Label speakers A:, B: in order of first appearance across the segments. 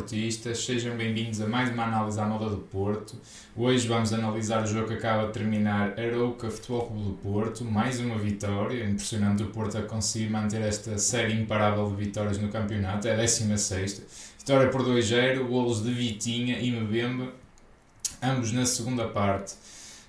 A: Portistas, sejam bem-vindos a mais uma análise à moda do Porto. Hoje vamos analisar o jogo que acaba de terminar Arouca Futebol Clube do Porto, mais uma vitória, impressionante o Porto a conseguir manter esta série imparável de vitórias no campeonato, é a 16 Vitória por 2-0, golos de Vitinha e Mbemba, ambos na segunda parte.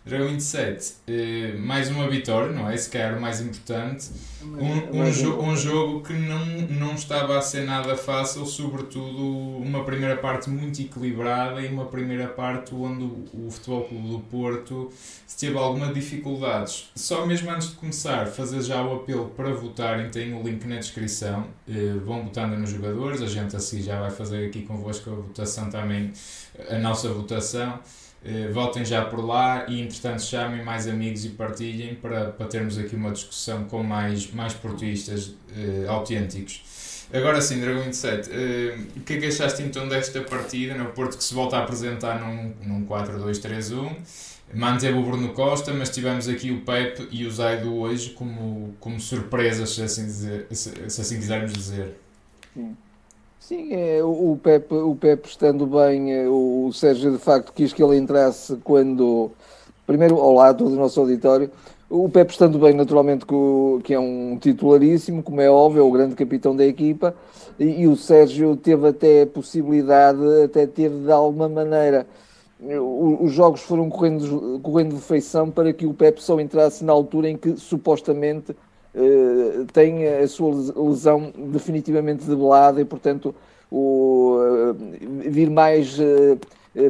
A: Dragão 27, eh, mais uma vitória, não é? Se calhar o mais importante. Um, um, jo um jogo que não, não estava a ser nada fácil, sobretudo uma primeira parte muito equilibrada e uma primeira parte onde o, o Futebol Clube do Porto teve algumas dificuldades. Só mesmo antes de começar, fazer já o apelo para votarem, tem o link na descrição. Eh, vão votando nos jogadores, a gente assim já vai fazer aqui convosco a votação também, a nossa votação. Uh, votem já por lá e, entretanto, chamem mais amigos e partilhem para, para termos aqui uma discussão com mais, mais portistas uh, autênticos. Agora sim, Dragão 27, uh, eh, o que é que achaste então desta partida? No Porto que se volta a apresentar num, num 4-2-3-1, manteve o Bruno Costa, mas tivemos aqui o Pepe e o Zaido hoje como, como surpresas, se assim, dizer, se, se assim quisermos dizer.
B: Sim. Sim, é, o, Pepe, o Pepe estando bem, é, o Sérgio de facto quis que ele entrasse quando, primeiro ao lado do nosso auditório, o Pepe estando bem naturalmente que é um titularíssimo, como é óbvio, é o grande capitão da equipa, e, e o Sérgio teve até a possibilidade, até teve de alguma maneira, os jogos foram correndo, correndo de feição para que o Pepe só entrasse na altura em que supostamente uh, tem a sua lesão definitivamente debelada e, portanto, o, uh, vir mais uh,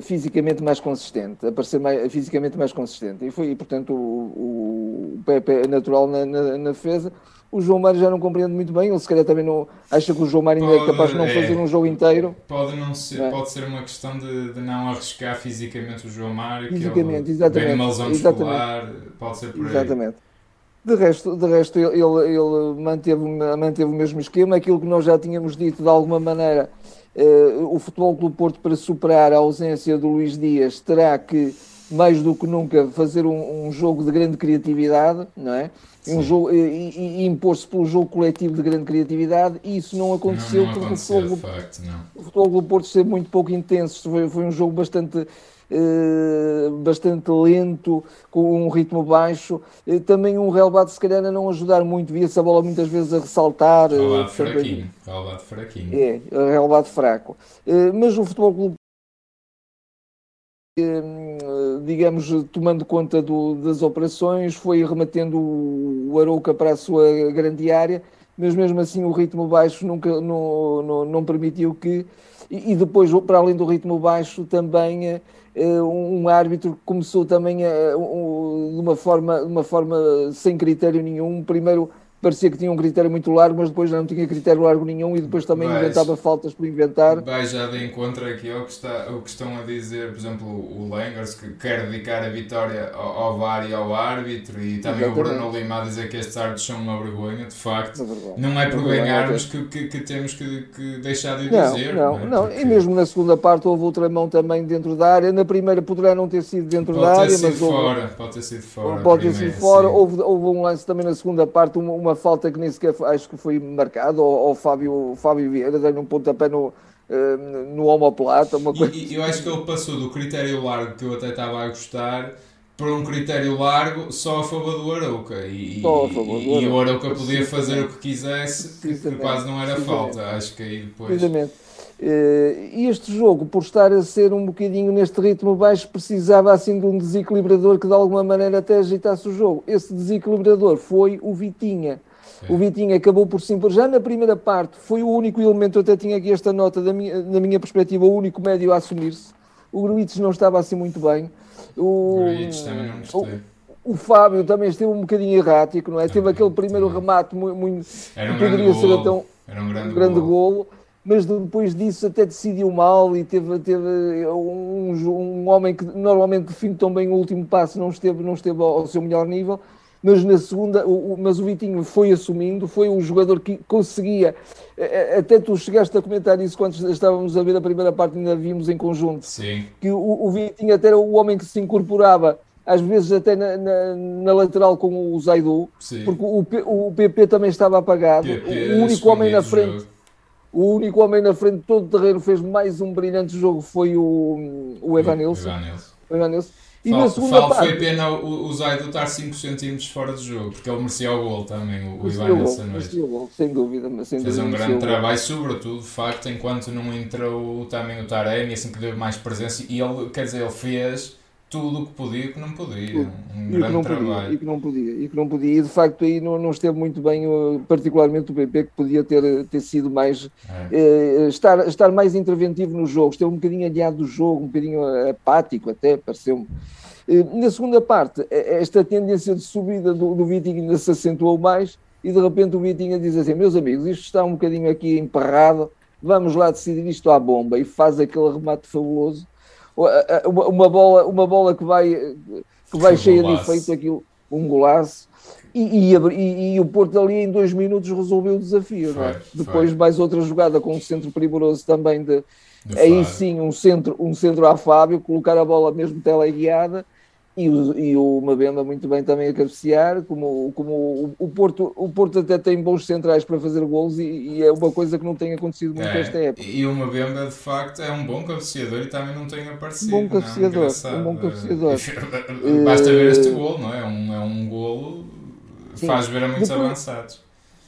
B: fisicamente mais consistente, aparecer mais, fisicamente mais consistente. E foi, e, portanto, o, o Pepe é natural na, na, na, defesa. O João Mário já não compreende muito bem, ele se calhar também não acha que o João Mário é capaz de não é, fazer um jogo inteiro.
A: Pode, não ser, é? pode ser uma questão de, de, não arriscar fisicamente o João Mário,
B: fisicamente, que ele exatamente,
A: uma lesão muscular, pode ser por aí.
B: Exatamente. De resto, de resto ele, ele manteve, manteve o mesmo esquema, aquilo que nós já tínhamos dito de alguma maneira. Uh, o Futebol do Porto, para superar a ausência do Luís Dias, terá que, mais do que nunca, fazer um, um jogo de grande criatividade, não é? Um jogo, e, e impor-se pelo jogo coletivo de grande criatividade, e isso não aconteceu
A: não, não
B: porque
A: aconteceu, o, Futebol, facto,
B: o Futebol do Porto esteve muito pouco intenso. Foi, foi um jogo bastante eh, bastante lento, com um ritmo baixo. Eh, também um relevado, se calhar, a não ajudar muito. Via-se a bola muitas vezes a ressaltar.
A: Eh, relevado fraquinho. Relevado fraquinho.
B: É, relevado fraco. Mas o Futebol Clube digamos, tomando conta do, das operações, foi rematendo o, Arouca para a sua grande área, mas mesmo assim o ritmo baixo nunca não, não, não permitiu que. E, depois, para além do ritmo baixo, também eh, um árbitro que começou também a, de, uma forma, de uma forma sem critério nenhum. Primeiro parecia que tinha um critério muito largo, mas depois já não tinha critério largo nenhum e depois também vais, inventava faltas por inventar.
A: Vai já de encontro aqui ao que, está, ao que estão a dizer, por exemplo, o Langers, que quer dedicar a vitória ao, VAR e ao árbitro, e também Exatamente. o Bruno Lima a dizer que estes árbitros são uma vergonha, de facto. Vergonha. Não é por ganharmos que, que, que, temos que, que deixar de
B: não,
A: dizer.
B: Não, não, não. Porque... e mesmo na segunda parte houve outra mão também dentro da área, na primeira poderá não ter sido dentro
A: pode
B: da área,
A: mas houve... fora, pode ter sido fora.
B: Pode ter sido fora, houve, houve um lance também na segunda parte, uma, uma falta que nem sequer acho que foi marcado, ou, o Fábio, Fábio Vieira deu-lhe um pontapé no, eh, no homoplata, uma coisa.
A: E, eu acho que ele passou do critério largo, que eu até estava a gostar, para um critério largo só a favor do Arauca. E,
B: só a favor do
A: e, e o Arauca podia fazer o que quisesse, que, quase não era falta. Acho que aí depois.
B: Precisamente. Eh, e este jogo, por estar a ser um bocadinho neste ritmo baixo, precisava assim de um desequilibrador que de alguma maneira até agitasse o jogo. Esse desequilibrador foi o Vitinha. O Vitinho acabou por sim, já na primeira parte foi o único elemento, eu até tinha aqui esta nota da minha, na minha perspectiva, o único médio a assumir-se. O Gruites não estava assim muito bem.
A: O, Gruites também não.
B: O, o Fábio também esteve um bocadinho errático, não é? Teve aquele primeiro remate muito, muito
A: um poderia ser até um,
B: era um grande, grande golo. golo mas depois disso até decidiu mal e teve, teve um, um, homem que normalmente define tão bem o último passo, não esteve, não esteve ao, ao seu melhor nível mas na segunda, o, mas o Vitinho foi assumindo, foi um jogador que conseguia, até tu chegaste a comentar isso quando estávamos a ver a primeira parte, ainda vimos em conjunto,
A: Sim.
B: que o, o Vitinho até era o homem que se incorporava, às vezes até na, na, na lateral com o Zaidu, porque o, o PP também estava apagado, PP o único homem na frente. O único homem na frente de todo o terreno fez mais um brilhante jogo foi o, o Evanilson. O Evanilson.
A: E Fal, na segunda Fal, parte... Foi pena o, o Zaido estar 5 cm fora do jogo, porque ele merecia o gol também, o, o Ivanilson.
B: Merecia o gol, sem dúvida. Mas sem
A: Fez
B: dúvida,
A: um grande trabalho, sobretudo, de facto, enquanto não entrou também o Taremi, assim que deu mais presença, e ele, quer dizer, ele fez tudo o que podia e que não podia. Um e grande trabalho.
B: Podia, e que não podia, e que não podia. E de facto aí não, não esteve muito bem, particularmente o PP, que podia ter, ter sido mais. É. Eh, estar, estar mais interventivo no jogo, esteve um bocadinho adiado do jogo, um bocadinho apático até, pareceu-me. Eh, na segunda parte, eh, esta tendência de subida do, do Vitinho ainda se acentuou mais e de repente o Vitinho diz assim: Meus amigos, isto está um bocadinho aqui emperrado, vamos lá decidir isto à bomba. E faz aquele remate fabuloso uma bola, uma bola que vai, que vai cheia de efeito, aquilo, um golaço. E, e, e, o Porto ali em dois minutos resolveu o desafio. Foi, é? Depois mais outra jogada com um centro primoroso também de, de aí sim um centro, um centro a Fábio, colocar a bola mesmo teleguiada e o, e o Mabenda muito bem também a cabecear, como, como o, o, Porto, o Porto até tem bons centrais para fazer gols e, e é uma coisa que não tem acontecido muito é, esta época.
A: E o Mabenda de facto é um bom cabeceador e também não tem aparecido.
B: Bom cabeceador, não, um bom cabeceador.
A: Basta ver este gol, não é? É um, é um golo faz ver a muitos Depois, avançados.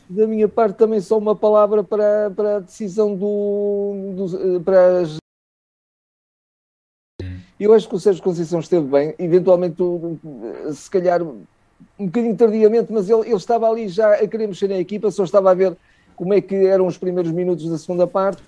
B: Da minha parte também só uma palavra para, para a decisão do, do para as eu acho que o Sérgio Conceição esteve bem, eventualmente, se calhar, um bocadinho tardiamente, mas ele, ele estava ali já a querer mexer na equipa, só estava a ver como é que eram os primeiros minutos da segunda parte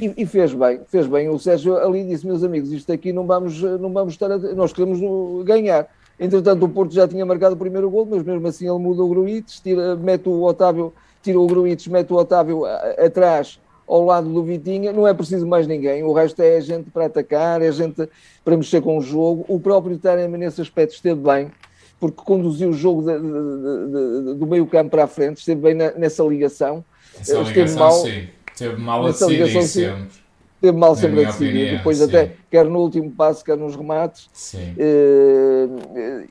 B: e, e, fez bem, fez bem. O Sérgio ali disse, meus amigos, isto aqui não vamos, não vamos estar, a, nós queremos ganhar. Entretanto, o Porto já tinha marcado o primeiro gol, mas mesmo assim ele muda o Gruites, tira, mete o Otávio, tira o Gruites, mete o Otávio atrás ao lado do Vitinha, não é preciso mais ninguém, o resto é gente para atacar, é gente para mexer com o jogo. O próprio Taremi nesse aspecto esteve bem, porque conduziu o jogo de, de, de, do meio campo para a frente, esteve bem na, nessa ligação.
A: Essa ligação, esteve mal, sim. Esteve mal a decidir ligação, sempre.
B: Esteve mal sempre a decidir, depois sim. até, quer no último passo, quer nos remates.
A: Sim.
B: E,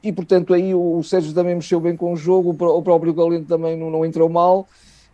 B: e, portanto aí o, o Sérgio também mexeu bem com o jogo, o próprio Galeno também não, não entrou mal.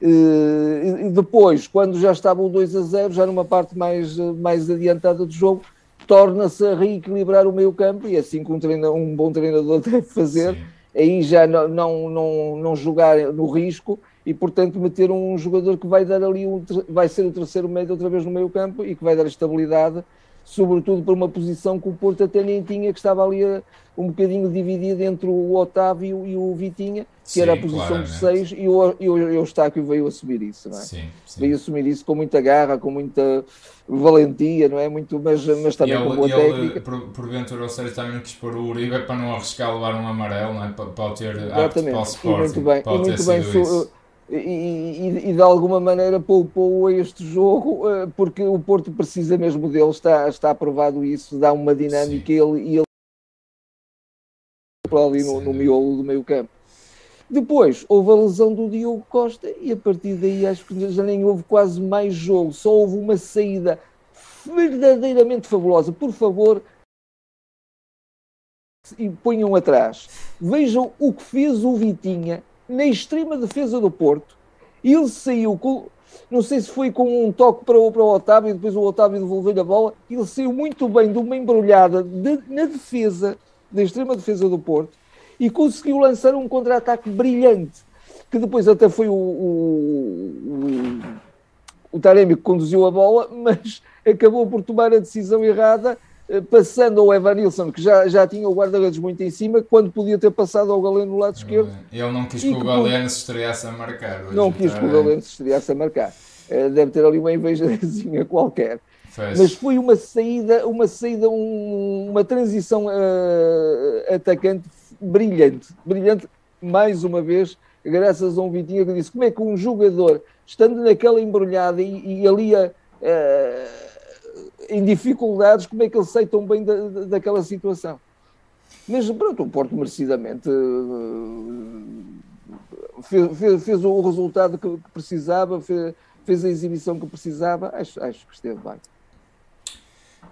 B: E depois, quando já estava o 2 a 0, já numa parte mais, mais adiantada do jogo, torna-se a reequilibrar o meio campo e assim que um, treinador, um bom treinador deve fazer, Sim. aí já não, não, não, não jogar no risco e portanto meter um jogador que vai dar ali, um, vai ser o terceiro médio outra vez no meio campo e que vai dar estabilidade sobretudo para uma posição que o Porto até nem tinha, que estava ali a, um bocadinho dividido entre o Otávio e o Vitinha, que sim, era a posição de 6, e o, e, o, e o Eustáquio veio assumir isso, não é?
A: Sim, sim.
B: Veio assumir isso com muita garra, com muita valentia, não é? Muito, mas, mas também ele, com boa ele, técnica.
A: Por, porventura, o Sérgio também quis pôr o Uribe para não arriscar levar um amarelo, não é? Para, para ter apto para o Sporting.
B: E muito bem, e muito bem e, e, de alguma maneira poupou a este jogo, eh, porque o Porto precisa mesmo dele, está, está aprovado isso, dá uma dinâmica e ele, e ele ali no, no miolo do meio campo. Depois houve a lesão do Diogo Costa e a partir daí acho que já nem houve quase mais jogo, só houve uma saída verdadeiramente fabulosa. Por favor, e ponham atrás. Vejam o que fez o Vitinha na extrema defesa do Porto. Ele saiu com, não sei se foi com um toque para para o Otávio e depois o Otávio devolveu-lhe a bola. Ele saiu muito bem de uma embrulhada de, na defesa, da extrema defesa do Porto, e conseguiu lançar um contra-ataque brilhante, que depois até foi o, o, o, o Taremi que conduziu a bola, mas acabou por tomar a decisão errada passando ao Evanilson, que já, já tinha o guarda-redes muito em cima, quando podia ter passado ao Galeno no lado esquerdo.
A: Ele não quis que o Galeno se estreasse a marcar.
B: Não quis que o Galeno se estreasse a marcar. Eh, deve ter ali uma invejazinha qualquer. Fez. Mas foi uma saída, uma saída, um, uma transição uh, atacante brilhante, brilhante mais uma vez, graças a um Vitinha que disse como é que um jogador, estando naquela embrulhada e, e ali a, uh, em dificuldades, como é que ele sai tão bem da, daquela situação? Mas pronto, o Porto merecidamente fez, fez, fez o resultado que, que precisava, fez, fez, a exibição que precisava, acho, acho que esteve bem.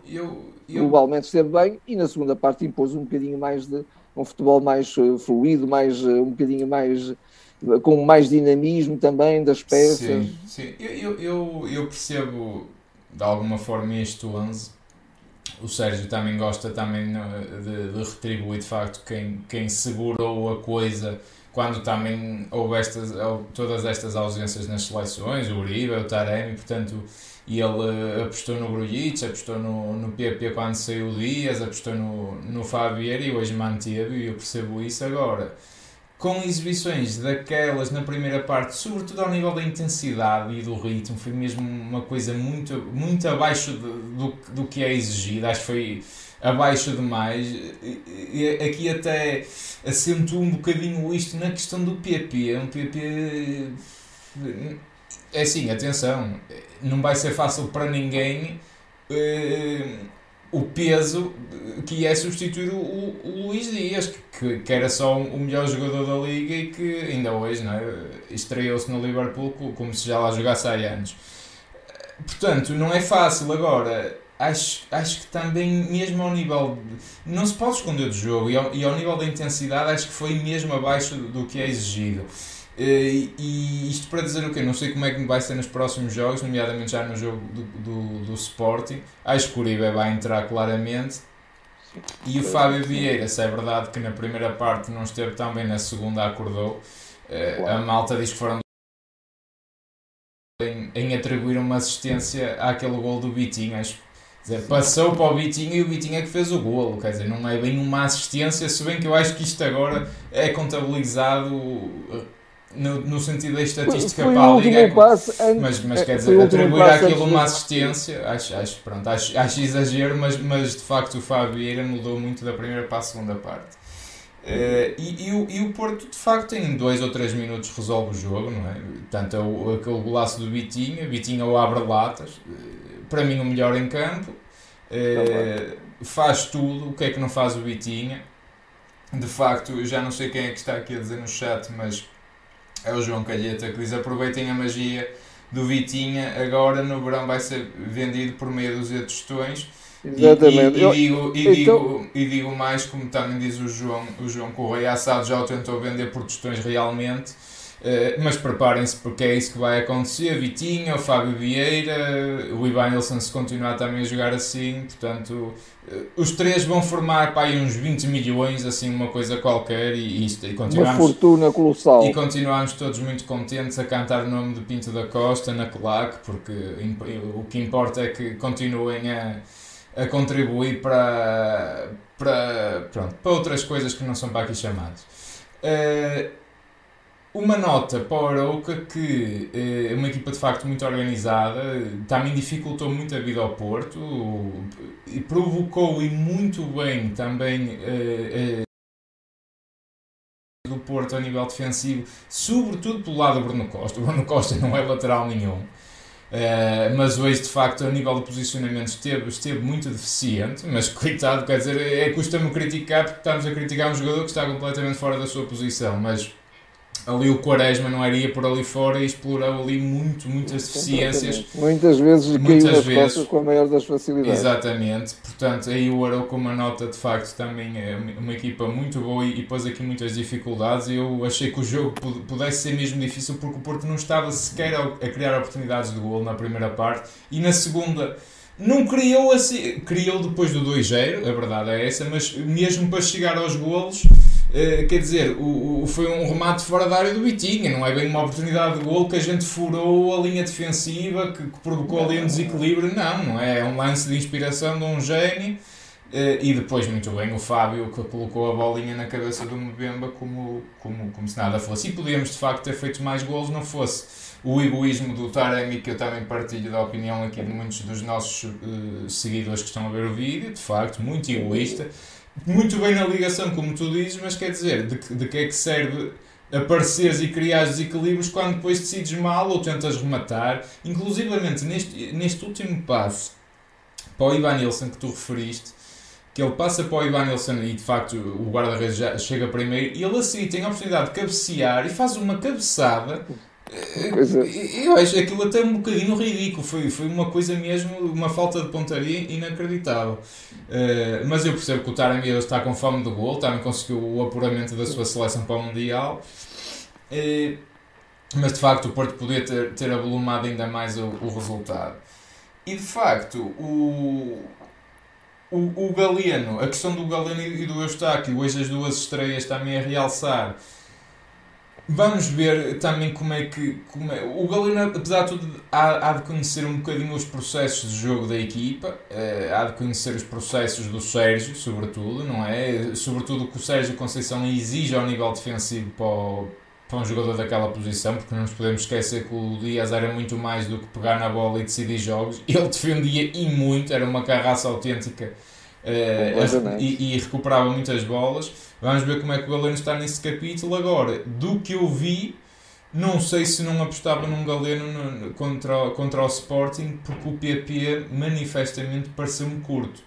A: Eu, eu...
B: Globalmente esteve bem e na segunda parte impôs um bocadinho mais de um futebol mais uh, fluido, mais, uh, um bocadinho mais com mais dinamismo também das peças.
A: Sim, sim. Eu, eu, eu percebo de alguma forma este 11. O Sérgio também gosta também de, de retribuir de facto quem, quem segurou a coisa quando também houve estas, todas estas ausências nas seleções, o Uribe, o Taremi, portanto, e ele apostou no Grujic, apostou no, no PP quando saiu o Dias, apostou no, no Fabier e hoje manteve, e eu percebo isso agora com exibições daquelas na primeira parte, sobretudo ao nível da intensidade e do ritmo, foi mesmo uma coisa muito, muito abaixo de, do, do que é exigido. Acho que foi abaixo demais. Aqui até acentuo um bocadinho isto na questão do PP. Um PP. É assim, atenção, não vai ser fácil para ninguém. Uh, o peso que é substituir o, o, Luís Dias, que, que era só o melhor jogador da liga e que ainda hoje é? estreou-se no Liverpool como se já lá jogasse há anos. Portanto, não é fácil agora. Acho, acho que também, mesmo ao nível. Não se pode esconder do jogo e ao, e ao nível da intensidade, acho que foi mesmo abaixo do que é exigido. Uh, e isto para dizer o quê? Não sei como é que vai ser nos próximos jogos, nomeadamente já no jogo do, do, do Sporting. Acho que o Uribe vai entrar claramente. E o Fábio Vieira, se é verdade que na primeira parte não esteve tão bem, na segunda acordou. Uh, a malta diz que foram em, em, atribuir uma assistência àquele gol do Bitinho. Acho, dizer, passou para o Bitinho e o Bitinho é que fez o golo. Quer dizer, não é bem uma assistência, se bem que eu acho que isto agora é contabilizado no, no sentido da estatística
B: foi,
A: para a Liga, é,
B: passe,
A: mas, mas quer dizer, atribuir àquilo uma assistência, acho, acho, pronto, acho, acho exagero, mas, mas de facto o Fábio Vieira mudou muito da primeira para a segunda parte. Uh, e, e, o, e o Porto, de facto, em dois ou três minutos resolve o jogo, não é? Tanto o, aquele golaço do Vitinha, Vitinha o abre latas, uh, para mim o melhor em campo, uh, faz tudo, o que é que não faz o Vitinha? De facto, já não sei quem é que está aqui a dizer no chat, mas é o João Calheta que diz aproveitem a magia do Vitinha, agora no verão vai ser vendido por meia dúzia de tostões. Exatamente. E, e, e, digo, e, então... digo, e digo mais, como também diz o João, o João Correia Assado já o tentou vender por tostões realmente. Uh, mas preparem-se porque é isso que vai acontecer. Vitinha, o Fábio Vieira, o Ivan se continuar também a jogar assim, portanto os três vão formar para uns 20 milhões, assim, uma coisa qualquer, e, isto, e continuamos.
B: Uma fortuna colossal.
A: E continuamos todos muito contentes a cantar o nome de Pinto da Costa na claque, porque o que importa é que continuem a, a contribuir para, para, pronto, para outras coisas que não são para aqui chamadas. Uh, uma nota para o Arouca que é uma equipa de facto muito organizada, também dificultou muito a vida ao Porto e provocou e muito bem também eh, eh, do Porto a nível defensivo, sobretudo pelo lado do Bruno Costa. O Bruno Costa não é lateral nenhum. Uh, mas hoje de facto a nível de posicionamento esteve, esteve muito deficiente, mas coitado, quer dizer, é, custa-me criticar porque estamos a criticar um jogador que está completamente fora da sua posição, mas ali o Quaresma não iria por ali fora e explorou ali muito, muitas deficiências.
B: Muitas vezes muitas caiu nas vezes, costas com a maior das facilidades.
A: Exatamente, portanto aí o Arou com uma nota de facto também é uma equipa muito boa e, e pôs aqui muitas dificuldades. Eu achei que o jogo pudesse ser mesmo difícil porque o Porto não estava sequer a, a criar oportunidades de gol na primeira parte. E na segunda não criou assim, criou depois do 2-0, a verdade é essa, mas mesmo para chegar aos golos Uh, quer dizer, o, o, foi um remate fora da área do Vitinha, não é bem uma oportunidade de gol que a gente furou a linha defensiva que, que provocou ali um desequilíbrio, não, não é? É um lance de inspiração de um gênio. Uh, e depois, muito bem, o Fábio que colocou a bolinha na cabeça do Mbemba como, como, como se nada fosse. E podíamos de facto ter feito mais gols, não fosse o egoísmo do Taremi, que eu também partilho da opinião aqui de muitos dos nossos uh, seguidores que estão a ver o vídeo, de facto, muito egoísta muito bem na ligação, como tu dizes, mas quer dizer, de, de que é que serve apareceres e criar desequilíbrios quando depois decides mal ou tentas rematar. Inclusivamente neste, neste último passo para o Ivan Nilsson que tu referiste, que ele passa para o Ivan Nilsson e de facto o guarda-redes chega primeiro e ele assim tem a oportunidade de cabecear e faz uma cabeçada é. Eu acho aquilo até um bocadinho ridículo. Foi, foi uma coisa mesmo, uma falta de pontaria inacreditável. Uh, mas eu percebo que o Taremi está com fome de gol, também conseguiu o apuramento da sua seleção para o Mundial. Uh, mas de facto o Porto podia ter, ter avolumado ainda mais o, o resultado. E de facto, o, o, o Galeno, a questão do Galeno e do Eustáquio, hoje as duas estreias também a realçar. Vamos ver também como é que. Como é, o Galeno, apesar de tudo, há, há de conhecer um bocadinho os processos de jogo da equipa, uh, há de conhecer os processos do Sérgio, sobretudo, não é? Sobretudo o que o Sérgio Conceição exige ao nível defensivo para o, para um jogador daquela posição, porque não nos podemos esquecer que o Dias era muito mais do que pegar na bola e decidir jogos. Ele defendia e muito, era uma carraça autêntica uh, e, e, recuperava muitas bolas. Vamos ver como é que o Galeno está nesse capítulo. Agora, do que eu vi, não sei se não apostava num Galeno no, contra, contra o Sporting, porque o PP manifestamente pareceu-me curto.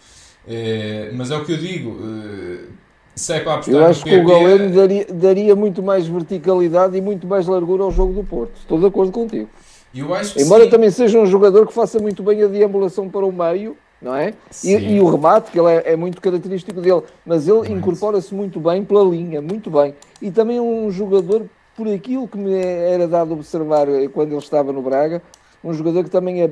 A: Uh, mas é o que eu digo. Uh,
B: se é para apostar Eu acho que o Galeno daria, daria muito mais verticalidade e muito mais largura ao jogo do Porto. Estou de acordo contigo.
A: Eu acho
B: Embora sim. também seja um jogador que faça muito bem a deambulação para o meio, não é? E, e, o remate, que ele é, é, muito característico dele, mas ele incorpora-se muito bem pela linha, muito bem. E também é um jogador, por aquilo que me era dado observar quando ele estava no Braga, um jogador que também é,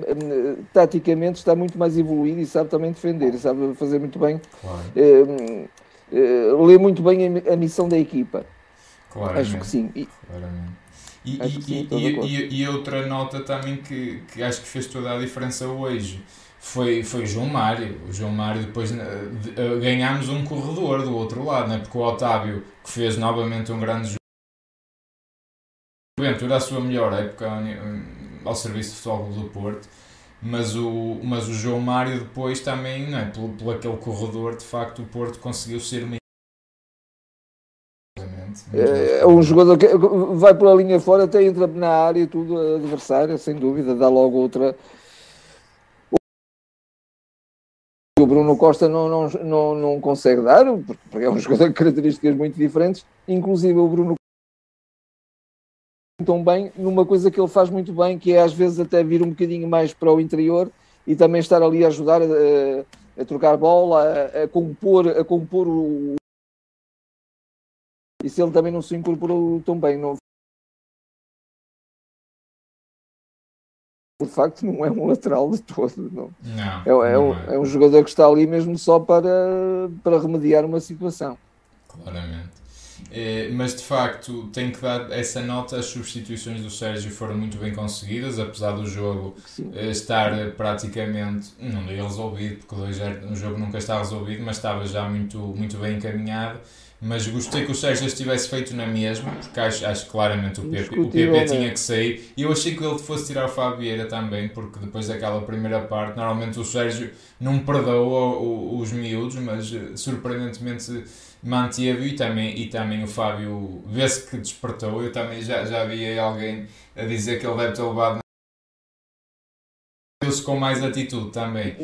B: taticamente está muito mais evoluído e sabe também defender, sabe fazer muito bem. Claro. Eh, uh, lê muito bem a, a, missão da equipa.
A: Claramente.
B: Acho que sim.
A: E, E, sim, e, e, outra nota também que, que acho que fez toda a diferença hoje foi, foi o João Mário. O João Mário, depois uh, ganhámos um corredor do outro lado, né? porque o Otávio, que fez novamente um grande jogo, a sua melhor época ao serviço de futebol do Porto mas o, mas o João Mário depois também, não é? Pelo, pelo aquele corredor, de facto, o Porto conseguiu ser uma.
B: É, é um jogador que vai pela linha fora, até entra na área, tudo adversário, sem dúvida, dá logo outra. O Bruno Costa não, não, não, não consegue dar, porque é um jogador de características muito diferentes, inclusive o Bruno tão bem numa coisa que ele faz muito bem, que é às vezes até vir um bocadinho mais para o interior e também estar ali a ajudar a, a trocar bola, a, a, compor, a compor o. E se ele também não se incorporou tão bem, não... de facto não é um lateral de todo. Não.
A: não,
B: é, é, um, é. é um jogador que está ali mesmo só para, para remediar uma situação.
A: Claramente. É, mas de facto tenho que dar essa nota, as substituições do Sérgio foram muito bem conseguidas, apesar do jogo Sim. Eh, estar praticamente, não digo resolvido, porque o jogo nunca está resolvido, mas estava já muito, muito bem encaminhado. Mas gostei que o Sérgio estivesse feito na mesma, porque acho, acho claramente o Pepe, o Pepe tinha que sair. E eu achei que ele fosse tirar o Fabieira também, porque depois daquela primeira parte, normalmente o Sérgio não perdoa os miúdos, mas eh, surpreendentemente manteve e também, e também o Fábio vê-se que despertou. Eu também já, já vi alguém a dizer que ele deve ter levado com mais atitude também.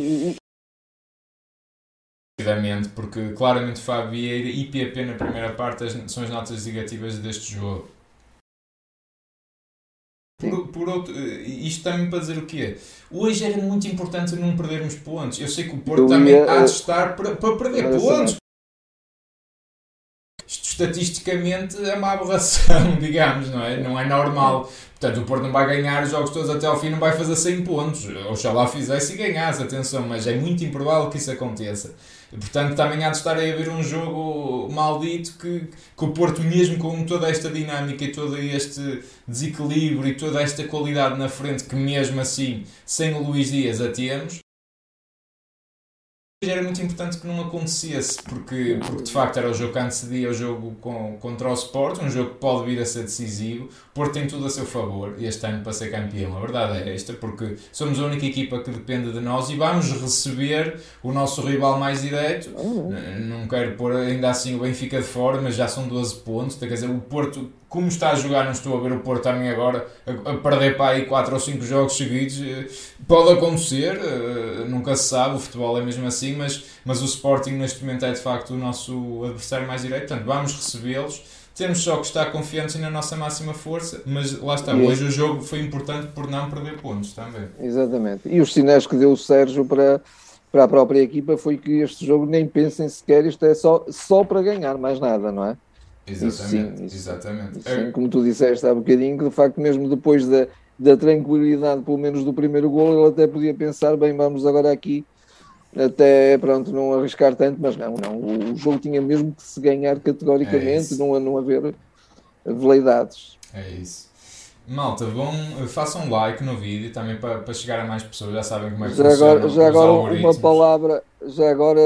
A: Porque claramente Fábio Vieira e PP na primeira parte são as notas negativas deste jogo. Por, por, outro, isto também para dizer o quê? Hoje era muito importante não perdermos pontos. Eu sei que o Porto Eu também ia... há de estar para, para perder pontos isto estatisticamente é uma aberração, digamos, não é? Não é normal. Portanto, o Porto não vai ganhar os jogos todos até ao fim, não vai fazer 100 pontos. Oxalá fizesse e ganhasse, atenção, mas é muito improvável que isso aconteça. Portanto, também há de estar aí a ver um jogo maldito que, que o Porto, mesmo com toda esta dinâmica e todo este desequilíbrio e toda esta qualidade na frente, que mesmo assim, sem o Luís Dias a temos, era muito importante que não acontecesse, porque, porque de facto era o jogo que antecedia o jogo com, contra o Sport, um jogo que pode vir a ser decisivo. O Porto tem tudo a seu favor este ano para ser campeão. A verdade é esta, porque somos a única equipa que depende de nós e vamos receber o nosso rival mais direto. Não quero pôr ainda assim o Benfica de fora, mas já são 12 pontos. Quer dizer, o Porto como está a jogar, não estou a ver o Porto também agora a, perder para aí 4 ou 5 jogos seguidos. Eh, pode acontecer, uh, nunca se sabe, o futebol é mesmo assim, mas, mas o Sporting neste momento é de facto o nosso adversário mais direito, portanto vamos recebê-los. Temos só que estar confiantes na nossa máxima força, mas lá está, hoje o jogo foi importante por não perder pontos também.
B: Exatamente. E os sinais que deu o Sérgio para, para a própria equipa foi que este jogo nem pensem sequer, isto é só, só para ganhar, mais nada, não é?
A: Exatamente, sim, exatamente.
B: Sim, como tu disseste há bocadinho, que de facto, mesmo depois da, da tranquilidade, pelo menos do primeiro gol, ele até podia pensar, bem, vamos agora aqui até pronto, não arriscar tanto, mas não, não. O jogo tinha mesmo que se ganhar categoricamente, é não, não haver veleidades.
A: É isso. Malta, vão, façam um like no vídeo também para, para chegar a mais pessoas, já sabem como é que já funciona.
B: Agora, já agora uma palavra, já agora,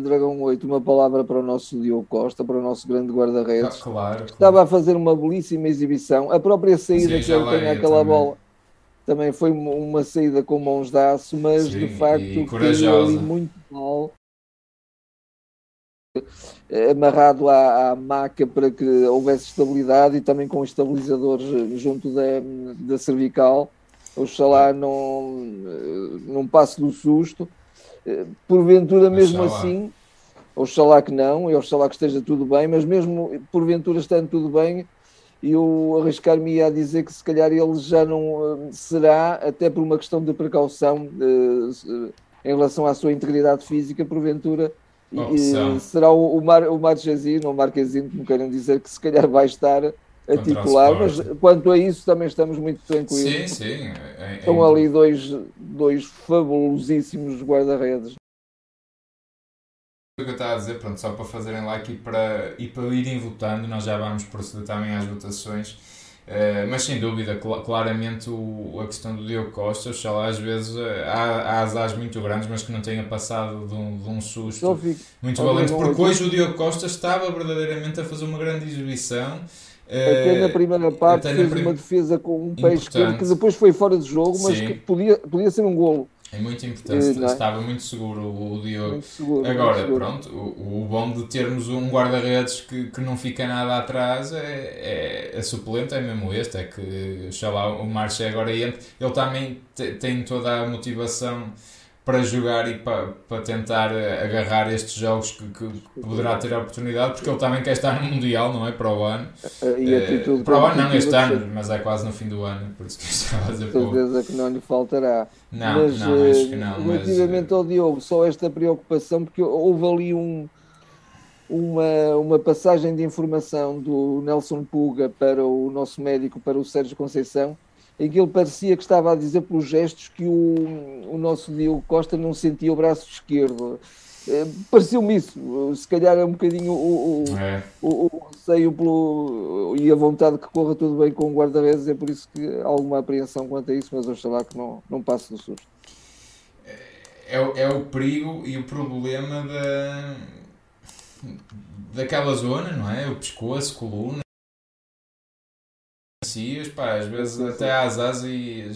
B: Dragão 8, uma palavra para o nosso Diogo Costa, para o nosso grande guarda-redes.
A: Ah, claro,
B: Estava
A: claro.
B: a fazer uma belíssima exibição. A própria saída Sim, que ele tem aquela bola também foi uma saída com mãos de aço, mas Sim, de facto caiu ali muito mal amarrado à, à, maca para que houvesse estabilidade e também com estabilizadores junto da, da cervical. Oxalá não, não passe do susto. Porventura, mesmo oxalá. assim, oxalá que não, e oxalá que esteja tudo bem, mas mesmo porventura estando tudo bem, eu arriscar-me a dizer que se calhar ele já não eh, será, até por uma questão de precaução eh, em relação à sua integridade física, porventura e, será o, o, Mar, o Marchesino ou o Marquezino, como querem dizer, que se calhar vai estar a titular, mas quanto a isso também estamos muito tranquilos.
A: Sim, sim.
B: É, é Estão ali dois, dois fabulosíssimos guarda-redes.
A: O que eu estava a dizer, pronto, só para fazerem like e para, e para irem votando, nós já vamos proceder também às votações. Uh, mas sem dúvida, cl claramente o, a questão do Diogo Costa, oxalá às vezes uh, há, há azares muito grandes, mas que não tenha passado de um, de um susto fico, muito valente, porque hoje o Diogo Costa estava verdadeiramente a fazer uma grande exibição.
B: Até na eh, primeira parte fez prim... uma defesa com um peixe que depois foi fora de jogo, mas Sim. que podia, podia ser um golo.
A: É muito importante, é? estava muito seguro o Diogo. Muito seguro, Agora, muito pronto, o, o bom de termos um guarda-redes que, que não fica nada atrás é, é, é suplente, é mesmo este, é que, sei lá, o Marcha agora entra, ele também tem toda a motivação para jogar e para, para tentar agarrar estes jogos que, que poderá ter a oportunidade, porque ele também quer estar no Mundial, não é? Para o ano. Eh, para o ano não, este ano, mas é quase no fim do ano, por isso que estava a fazer
B: certeza que não lhe faltará.
A: Não, mas, não, acho que não.
B: Eh, relativamente mas... ao Diogo, só esta preocupação, porque houve ali um, uma, uma passagem de informação do Nelson Puga para o nosso médico, para o Sérgio Conceição, em que ele parecia que estava a dizer pelos gestos que o, o nosso Diogo Costa não sentia o braço esquerdo. É, Pareceu-me isso, se calhar é um bocadinho o, o, é. o, o receio pelo, e a vontade que corra tudo bem com o guarda-redes, é por isso que há alguma apreensão quanto a isso, mas oxalá que não, não passe do susto.
A: É, é o perigo e o problema da, daquela zona, não é? O pescoço, coluna pá, às vezes até às asas e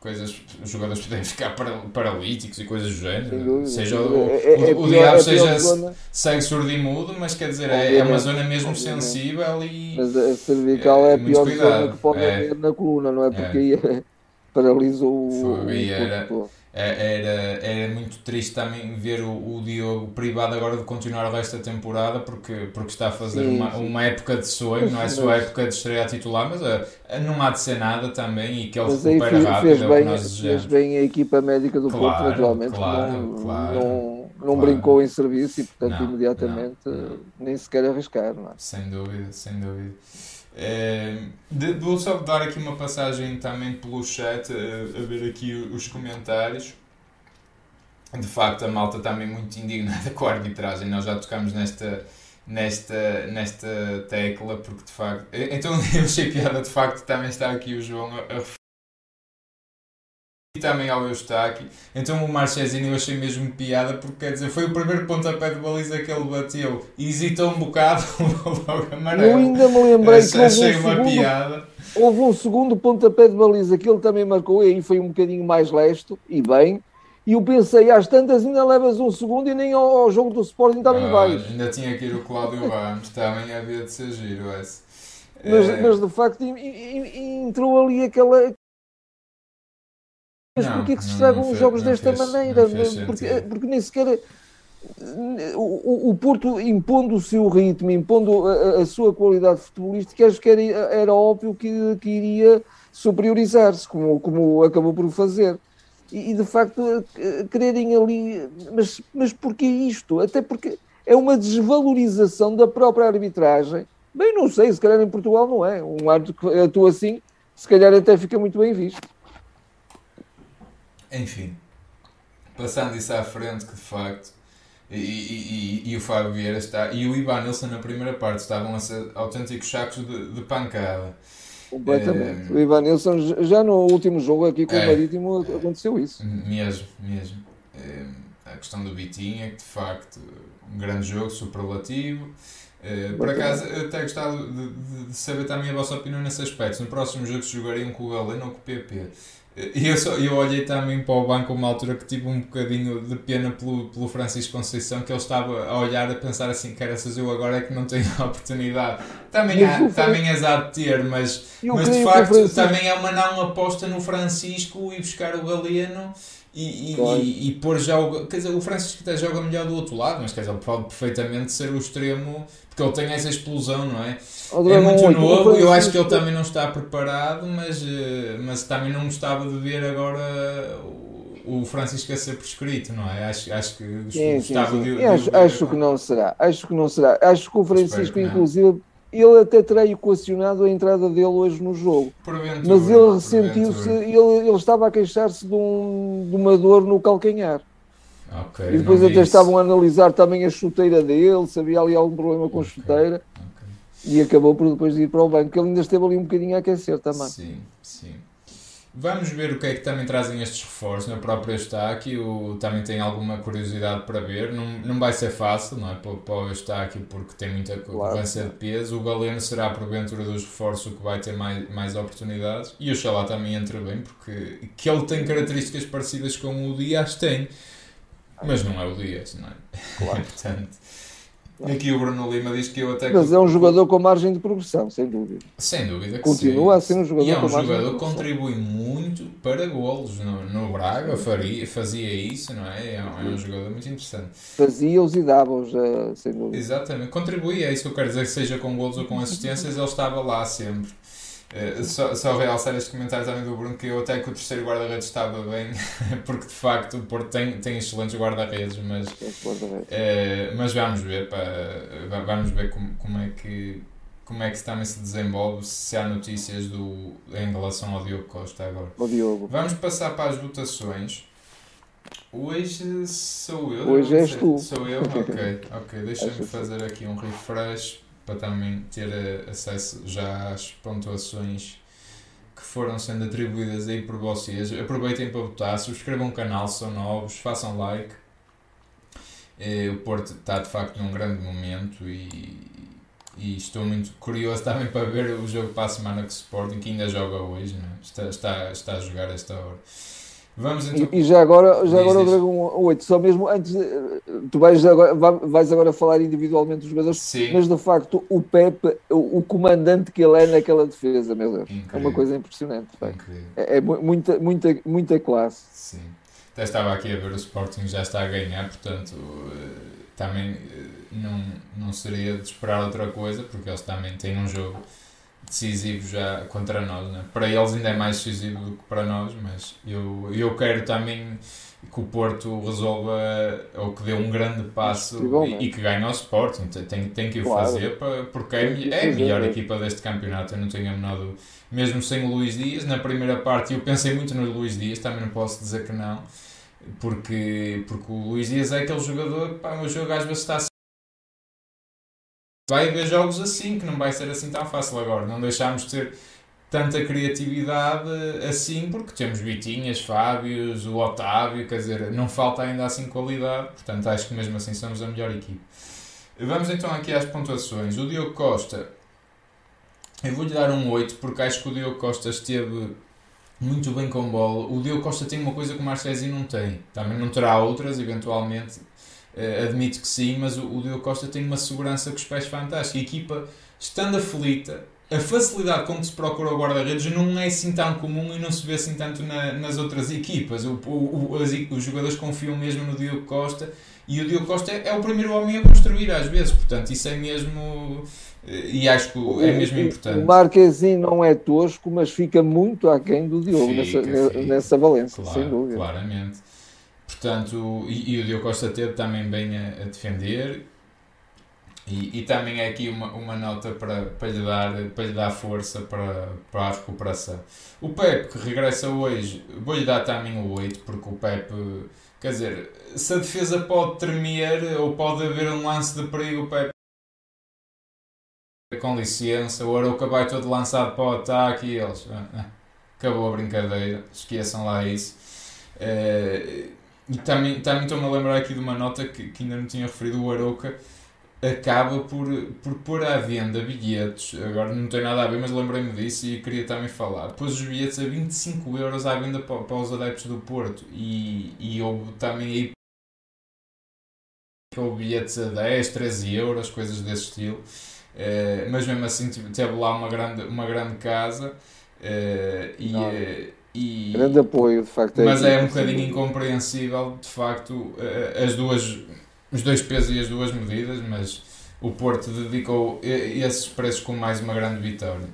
A: coisas, os jogadores podem ficar paralíticos e coisas do género. Seja o, é, é, o, o, diabo seja segue surdo e mudo, mas quer dizer, é, é uma zona mesmo sensível e.
B: Mas a cervical é, é a pior cuidado. zona que pode é. haver na coluna, não é? Porque aí paralisa o.
A: Foi, o era, é, era, era muito triste também ver o, o Diogo privado agora de continuar o resto da temporada porque, porque está a fazer sim, uma, sim. uma época de sonho, não é só a época de estreia titular, mas a, a, não há de ser nada também e que ele mas recupera fez, rápido.
B: Fez, é bem, fez bem a equipa médica do claro, Porto, naturalmente, claro, não, claro, não, não claro. brincou em serviço e, portanto, não, imediatamente não, nem sequer arriscar. Não é?
A: Sem dúvida, sem dúvida. É, de, vou só dar aqui uma passagem também pelo chat, a, a, ver aqui os comentários. De facto, a malta também muito indignada com a arbitragem. Nós já tocamos nesta, nesta, nesta tecla, porque de facto. Então eu achei piada, de facto, também está aqui o João a, também ao Eustáquio. Então o Marchesino eu achei mesmo piada porque quer dizer, foi o primeiro pontapé de baliza que ele bateu e hesitou um bocado logo amarelo.
B: Eu ainda me lembrei que achei um uma segundo, piada. Houve um segundo pontapé de baliza que ele também marcou e aí foi um bocadinho mais lesto e bem. E eu pensei, às tantas ainda levas um segundo e nem ao, ao jogo do Sporting também ah, vais.
A: Ainda tinha que ir o Cláudio Ramos, também havia de ser giro esse.
B: Mas, é... mas de facto entrou ali aquela, mas porquê que se estragam os jogos desta fez, maneira? Porque, porque nem sequer o, o Porto impondo o seu ritmo, impondo a, a sua qualidade futebolística, acho que era, era óbvio que, que iria superiorizar-se, como, como acabou por fazer. E, e, de facto quererem ali, mas, mas porquê isto? Até porque é uma desvalorização da própria arbitragem Bem, não sei, se calhar em Portugal não é. Um árbitro que atua assim, se calhar até fica muito bem visto.
A: Enfim, passando isso à frente, que de facto. E, e, e, e o Fábio Vieira está. E o Ivan Nilsson na primeira parte estavam a ser autênticos sacos de, de pancada.
B: Completamente. É, o Ivan Nilsson, já no último jogo aqui com é, o Marítimo, aconteceu isso.
A: Mesmo, mesmo. É, a questão do Vitinha, que de facto, um grande jogo, superlativo. É, por acaso, até gostava de, de, de, saber também a vossa opinião nesse aspecto. No próximo jogo, se jogariam com o Galeno ou com o PP. E eu, só, eu olhei também para o banco uma altura que tive um bocadinho de pena pelo, pelo Francisco Conceição, que ele estava a olhar, a pensar assim, essas eu agora é que não tenho a oportunidade. Também, há, também és a ter, mas, mas de facto também é uma não aposta no Francisco e buscar o Galeno e, e, claro. e, e, pôr já o. Quer dizer, o Francisco até joga melhor do outro lado, mas quer dizer, ele pode perfeitamente ser o extremo, porque ele tem essa explosão, não é? É muito novo, eu acho que ele também não está preparado, mas, eh, mas também não gostava de ver agora o Francisco a ser prescrito, não é? Acho, acho que sim,
B: gostava sim, sim. de, de, acho, acho que não será, acho que não será. Acho que o Francisco, inclusive ele até terá equacionado a entrada dele hoje no jogo. Mas ele ressentiu-se, ele, ele estava a queixar-se de, um, de uma dor no calcanhar. Okay, e depois até estavam a analisar também a chuteira dele, se havia ali algum problema com a chuteira. Okay. E acabou por depois ir para o banco. Ele ainda esteve ali um bocadinho a aquecer também.
A: Sim, sim. Vamos ver o que é que também trazem estes reforços. Na própria Eustáquio o, também tem alguma curiosidade para ver. Não, não vai ser fácil, não é? Para, para o Eustáquio porque tem muita concorrência claro. de peso. O Galeno será, porventura, dos reforços que vai ter mais, mais oportunidades. E o Xalá também entra bem, porque que ele tem características parecidas com o Dias, tem. Mas não é o Dias, não é? Claro. Portanto, Aqui o Bruno Lima diz que eu até.
B: Mas é um jogador com margem de progressão, sem dúvida.
A: Sem dúvida que
B: Continua
A: sim.
B: a ser um jogador
A: e é
B: um
A: jogador que contribui muito para golos. No, no Braga faria, fazia isso, não é? É um, é um jogador muito interessante.
B: Fazia-os e dava-os, eh, sem dúvida.
A: Exatamente. Contribuía, é isso que eu quero dizer, seja com golos ou com assistências, ele estava lá sempre. Uh, só, só realçar este comentário também do Bruno que eu até que o terceiro guarda-redes estava bem, porque de facto o Porto tem, tem excelentes guarda-redes, mas, uh, mas vamos ver, pá, vamos ver como, como é que como é que também se desenvolve, se há notícias do, em relação ao Diogo Costa agora.
B: O Diogo.
A: Vamos passar para as votações. Hoje sou eu.
B: Hoje és tu.
A: Sou eu? Ok, ok. Deixa-me fazer aqui um refresh para também ter eh, acesso já às pontuações que foram sendo atribuídas aí por vocês. Aproveitem para votar, subscrevam o canal se são novos, façam like. Eh, o Porto está de facto num grande momento e, e estou muito curioso também para ver o jogo para a semana o Sporting, que ainda joga hoje, né? está, está, está a jogar esta hora. Vamos então...
B: e, e, já agora, já agora o Dragão 8, só mesmo antes, tu vais agora, vais agora falar individualmente dos jogadores,
A: Sim.
B: mas de facto o Pepe, o, o, comandante que ele é naquela defesa, meu Deus, Incrível. é uma coisa impressionante. É, é, muita, muita, muita classe.
A: Sim. Até estava aqui a ver o Sporting já está a ganhar, portanto eh, também eh, não, não seria de esperar outra coisa, porque eles também têm um jogo decisivo já contra nós. Né? Para eles ainda é mais decisivo do que para nós, mas eu, eu quero também que o Porto resolva ou que dê um grande passo e, e, que ganhe o Sporting. Tem, tem que o claro. fazer para, porque é, é a melhor equipa deste campeonato, eu não tenho a menor dúvida. Mesmo sem o Luís Dias, na primeira parte eu pensei muito no Luís Dias, também não posso dizer que não. Porque, porque o Luís Dias é aquele jogador que o jogo às vezes está vai haver jogos assim, que não vai ser assim tão fácil agora. Não deixámos de ter tanta criatividade assim, porque temos Vitinhas, Fábios, o Otávio, quer dizer, não falta ainda assim qualidade, portanto acho que mesmo assim somos a melhor equipe. Vamos então aqui às pontuações. O Diogo Costa, eu vou-lhe dar um 8, porque acho que o Diogo Costa esteve muito bem com bola. O Diogo Costa tem uma coisa que o Marcesi não tem, também não terá outras, eventualmente, admito que sim, mas o, o Diogo Costa tem uma segurança com os pés fantástica. A equipa, estando aflita, a facilidade com que se procura o guarda-redes não é assim tão comum e não se vê assim tanto na, nas outras equipas. O, o, o, as, os jogadores confiam mesmo no Diogo Costa e o Diogo Costa é, é o primeiro homem a construir às vezes, portanto, isso é mesmo. Eh, e acho que é mesmo importante.
B: O Marquezinho não é tosco, mas fica muito aquém do Diogo fica, nessa, fica. nessa valência, claro, sem dúvida.
A: Claramente. Portanto, e, e o Diogo Costa teve também bem a, a defender. E, e também é aqui uma, uma nota para, para, lhe dar, para lhe dar força para, para a recuperação. O Pepe, que regressa hoje, vou-lhe dar também o 8, porque o Pepe, quer dizer, se a defesa pode tremer ou pode haver um lance de perigo, o Pepe com licença, o Arouca vai todo lançado para o ataque e eles. Acabou a brincadeira, esqueçam lá isso. Uh, e também, também estou-me a lembrar aqui de uma nota que, que ainda não tinha referido: o Arouca acaba por, por pôr à venda bilhetes. Agora não tem nada a ver, mas lembrei-me disso e queria também falar. Pôs os bilhetes a 25 euros à venda para, para os adeptos do Porto e, e houve também aí houve bilhetes a 10, 13 euros, coisas desse estilo. Uh, mas mesmo assim teve lá uma grande, uma grande casa uh, e, uh, e,
B: grande apoio de facto
A: é mas é, é um bocadinho incompreensível de facto as duas os dois pesos e as duas medidas mas o Porto dedicou esses preços com mais uma grande vitória.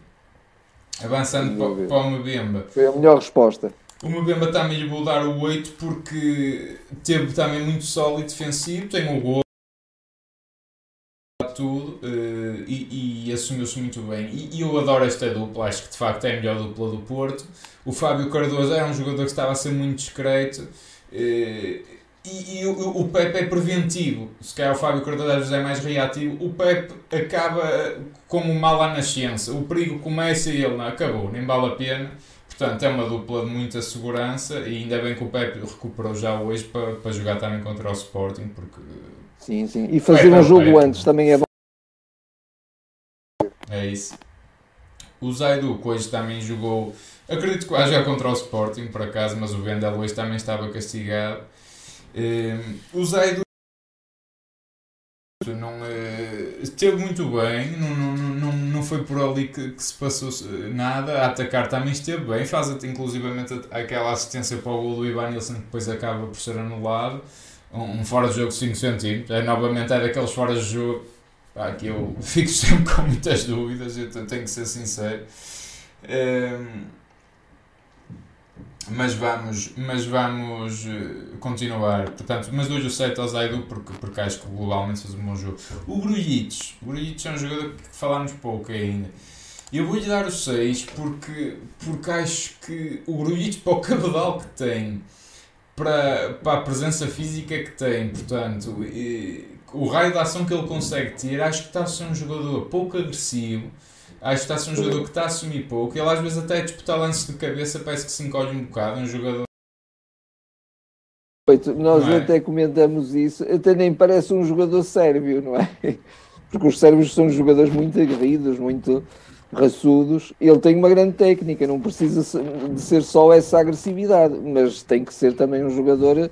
A: Avançando para, para o Mbemba.
B: Foi a melhor resposta.
A: O Mbemba também lhe vou dar o 8 porque teve também muito sólido defensivo tem o gol tudo uh, e, e assumiu-se muito bem. E, e, eu adoro esta dupla, acho que de facto é a melhor dupla do Porto. O Fábio Cardoso é um jogador que estava a ser muito discreto uh, e, e o, o Pepe é preventivo. Se calhar o Fábio Cardoso é mais reativo. O Pepe acaba como mal à nascença. O perigo começa e ele não acabou, nem vale a pena. Portanto, é uma dupla de muita segurança e ainda bem que o Pepe recuperou já hoje para, para jogar também contra o Sporting, porque
B: Sim, sim. E fazer é, um jogo é. antes também é bom.
A: É isso. O Zaidu hoje também jogou. Acredito que jogar contra o Sporting, por acaso, mas o Vendel hoje também estava castigado. Um, o Zaidu não uh, esteve muito bem, não, não, não, não foi por ali que, que, se passou nada. A atacar também esteve bem, faz inclusivamente aquela assistência para o gol do Ivan Nilsson que depois acaba por ser anulado um, fora de jogo de 5 centímetros. É, novamente é daqueles fora de jogo pá, que eu fico sempre com muitas dúvidas, eu tenho que ser sincero. Um, mas vamos, mas vamos eh, continuar. Portanto, mas hoje o 7 ao Zaidu porque, porque acho que globalmente fez um bom jogo. O Grujic, o é um jogador que falámos pouco ainda. Eu vou-lhe dar o 6 porque, porque acho que o Grujic para o cabedal que tem para, para a presença física que tem, portanto, e, o raio de ação que ele consegue ter, acho que está a ser um jogador pouco agressivo, acho que está a ser um jogador que está a assumir pouco, ele às vezes até a disputar lances de cabeça parece que se encolhe um bocado, um jogador
B: nós é? até comentamos isso, até nem parece um jogador sérvio, não é? Porque os sérvios são jogadores muito aguerridos, muito raçudos, ele tem uma grande técnica, não precisa de ser só essa agressividade, mas tem que ser também um jogador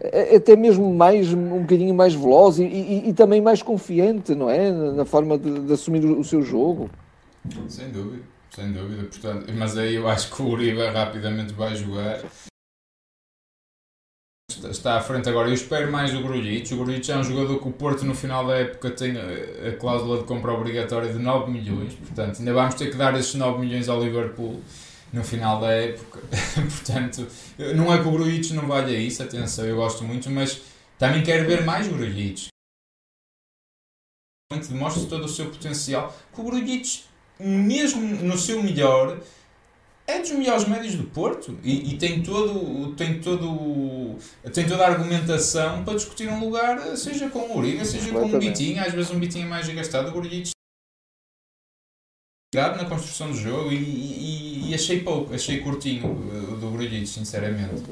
B: eh, até mesmo mais um bocadinho mais veloz e, e, e também mais confiante, não é? Na forma de, de, assumir o seu jogo.
A: Sem dúvida, sem dúvida. Portanto, mas aí eu acho que o Uribe rapidamente vai jogar está à frente agora. Eu espero mais o Grujic. O Grujic é um jogador que o Porto no final da época tem a, cláusula de compra obrigatória de 9 milhões. Portanto, ainda vamos ter que dar esses 9 milhões ao Liverpool no final da época. Portanto, não é que o Grujic não valha isso, atenção, eu gosto muito, mas também quero ver mais Grujic. Demonstra todo o seu potencial. Que o Grujic, mesmo no seu melhor, é dos melhores médios do Porto e, e, tem, todo, tem, todo, tem toda a argumentação para discutir um lugar, seja com o Uriga, seja com o Bitinho, às vezes um Bitinho é mais gastado, o Gurdic na construção do jogo e, e, e, achei pouco, achei curtinho do Grujic, sinceramente.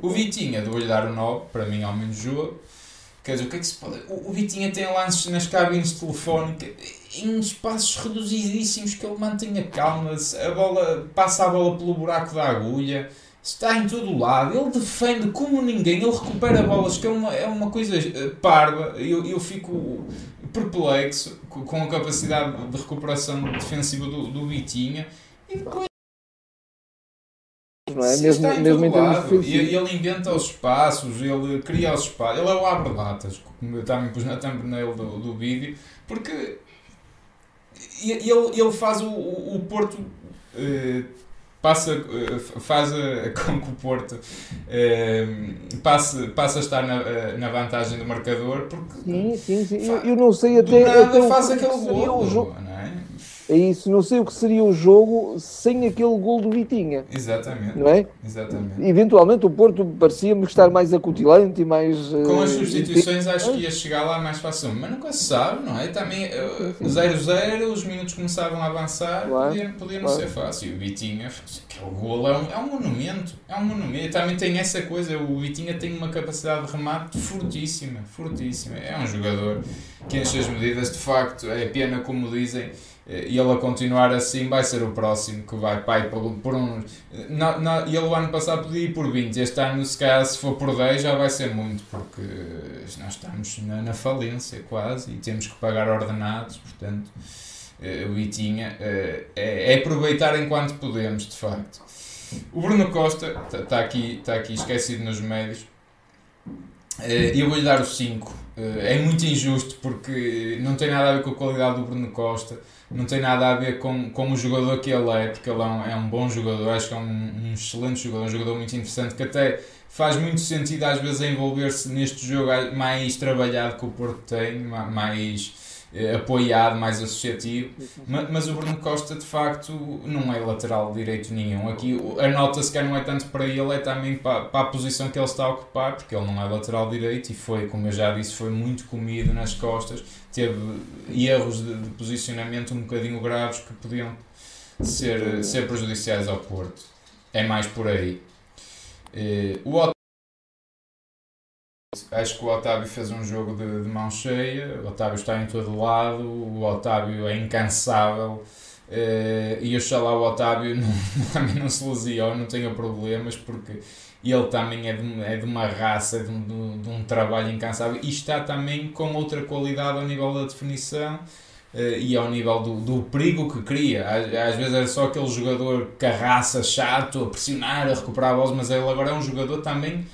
A: O Vitinha, dou-lhe dar o 9, para mim, ao menos jogo. Quer dizer, o que é que se pode. O, o Vitinha tem lances nas cabines telefónicas em espaços reduzidíssimos que ele mantém a calma, a bola, passa a bola pelo buraco da agulha, está em todo o lado, ele defende como ninguém, ele recupera bolas, que é uma, é uma coisa eh, parva, eu, eu fico perplexo com a capacidade de recuperação defensiva do, do Vitinha e depois não é? mesmo, está em mesmo em lado. E ele inventa os espaços, ele cria os espaços, ele é o abre-latas, como eu também pus na thumbnail do, do vídeo, porque ele, ele faz o, o Porto uh, passa, eh, faz com que o Porto uh, passe, passe a estar na, na vantagem do marcador porque
B: sim, sim, sim. Eu, eu não sei até,
A: até faz aquele gol,
B: não é? É isso, não sei o que seria o jogo sem aquele gol do Vitinha.
A: Exatamente.
B: Não é?
A: Exatamente.
B: Eventualmente o Porto parecia-me estar mais acutilante e mais.
A: Com as eh, substituições uh, acho que ia chegar lá mais fácil, mas nunca se sabe, não é? Também 0-0, uh, os minutos começavam a avançar, claro, podia, podia não claro. ser fácil. E o Vitinha, o gol é um, é um monumento, é um monumento. Também tem essa coisa, o Vitinha tem uma capacidade de remate fortíssima, fortíssima. É um jogador que enche as medidas, de facto, é pena como dizem e ele a continuar assim vai ser o próximo que vai pai, por, por um. Na, na, ele o ano passado podia ir por 20, este ano se calhar se for por 10 já vai ser muito, porque nós estamos na, na falência quase e temos que pagar ordenados, portanto eh, o Itinha eh, é, é aproveitar enquanto podemos, de facto. O Bruno Costa está tá aqui, tá aqui esquecido nos médios. Eh, eu vou-lhe dar o 5. É muito injusto porque não tem nada a ver com a qualidade do Bruno Costa não tem nada a ver com, com o jogador que ele é, porque ele é um, é um bom jogador, acho que é um, um excelente jogador, um jogador muito interessante, que até faz muito sentido às vezes envolver-se neste jogo mais trabalhado que o Porto tem, mais eh, apoiado, mais associativo, mas, mas, o Bruno Costa de facto não é lateral direito nenhum. Aqui a nota se calhar não é tanto para ele, é também para, para a posição que ele está a ocupar, porque ele não é lateral direito e foi, como eu já disse, foi muito comido nas costas, teve erros de, de posicionamento um bocadinho graves que podiam ser, ser prejudiciais ao Porto. É mais por aí. Eh, o Acho que o Otávio fez um jogo de, de, mão cheia, o Otávio está em todo lado, o Otávio é incansável uh, e oxalá o Otávio não, não se lesione, não tenha problemas, porque ele também é de, é de uma raça, de um, de um trabalho incansável e está também com outra qualidade ao nível da definição. Uh, e ao nível do, do perigo que cria. Às, às vezes era só aquele jogador carraça, chato, a pressionar, a recuperar a bola, mas ele agora é um jogador também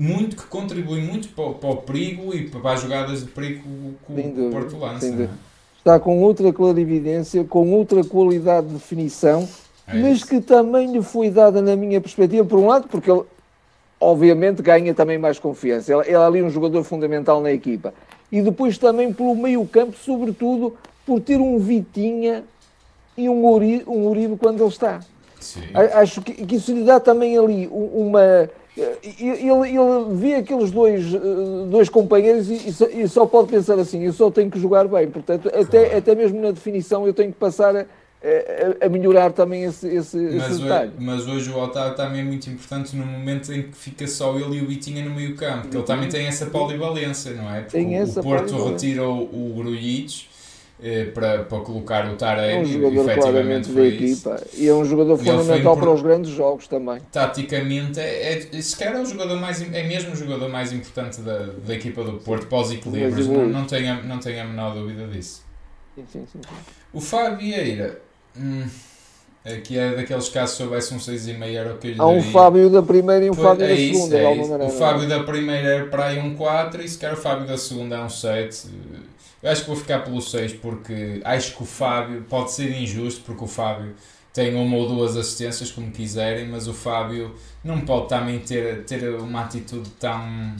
A: muito que contribui muito para, para o perigo e para as jogadas de perigo que o Porto lança. É?
B: Está com outra clarividência, com outra qualidade de definição, é mas que também lhe foi dada na minha perspectiva, por um lado, porque ele obviamente ganha também mais confiança. Ele, ele é ali um jogador fundamental na equipa. E depois também pelo meio campo, sobretudo por ter um Vitinha e um Uribe, um Uribe quando ele está. Sim. Acho que, que isso lhe dá também ali uma ele, ele vê aqueles dois, eh, dois companheiros e, e, só pode pensar assim: eu só tenho que jogar bem. Portanto, claro. até, até mesmo na definição, eu tenho que passar a, a, a melhorar também esse, esse,
A: mas
B: esse detalhe.
A: Hoje, mas hoje o Otávio também é muito importante no momento em que fica só ele e o Vitinha no meio campo, porque ele também tem essa polivalência, não é? Porque tem o, o Porto retirou o Grujic eh, para, para colocar o Taremi. É
B: um jogador efetivamente da equipa e é um jogador fundamental para os grandes jogos também.
A: Taticamente, é, é, se calhar é o jogador mais, é mesmo o jogador mais importante da, da equipa do Porto, pós-equilíbrios, não, não, tenho, não tenho a menor dúvida disso.
B: Sim, sim, sim, sim.
A: O Fábio Vieira. Hum, Aqui é daqueles casos se houvesse um 6,5 era o que eu lhe
B: Há um Fábio da primeira e um Fábio é da
A: isso,
B: segunda.
A: É isso. O Fábio da primeira é para aí um 4 e se calhar o Fábio da segunda é um 7. Eu acho que vou ficar pelo 6 porque acho que o Fábio pode ser injusto porque o Fábio tem uma ou duas assistências como quiserem, mas o Fábio não pode também ter, ter uma atitude tão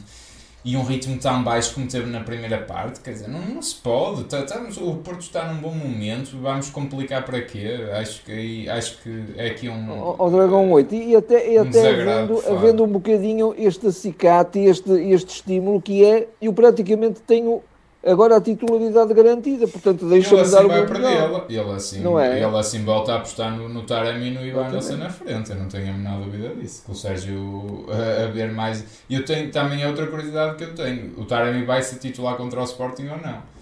A: e um ritmo tão baixo como teve na primeira parte, quer dizer, não, não se pode. Tá, tá, o Porto está num bom momento, vamos complicar para quê? Acho que, acho que é aqui um.
B: O, o Dragão 8, e até, e um até havendo, havendo um bocadinho este acicate, este, este estímulo que é, eu praticamente tenho agora a titularidade garantida, portanto deixa-me
A: assim
B: dar o
A: vai perdê-la. Ele assim, não é? ele assim volta a apostar no, no Taremi e no Ivan Nelson na frente, eu não tenho a menor dúvida disso. Com o Sérgio a, a ver mais. E eu tenho também é outra curiosidade que eu tenho: o Taremi vai se titular contra o Sporting ou não?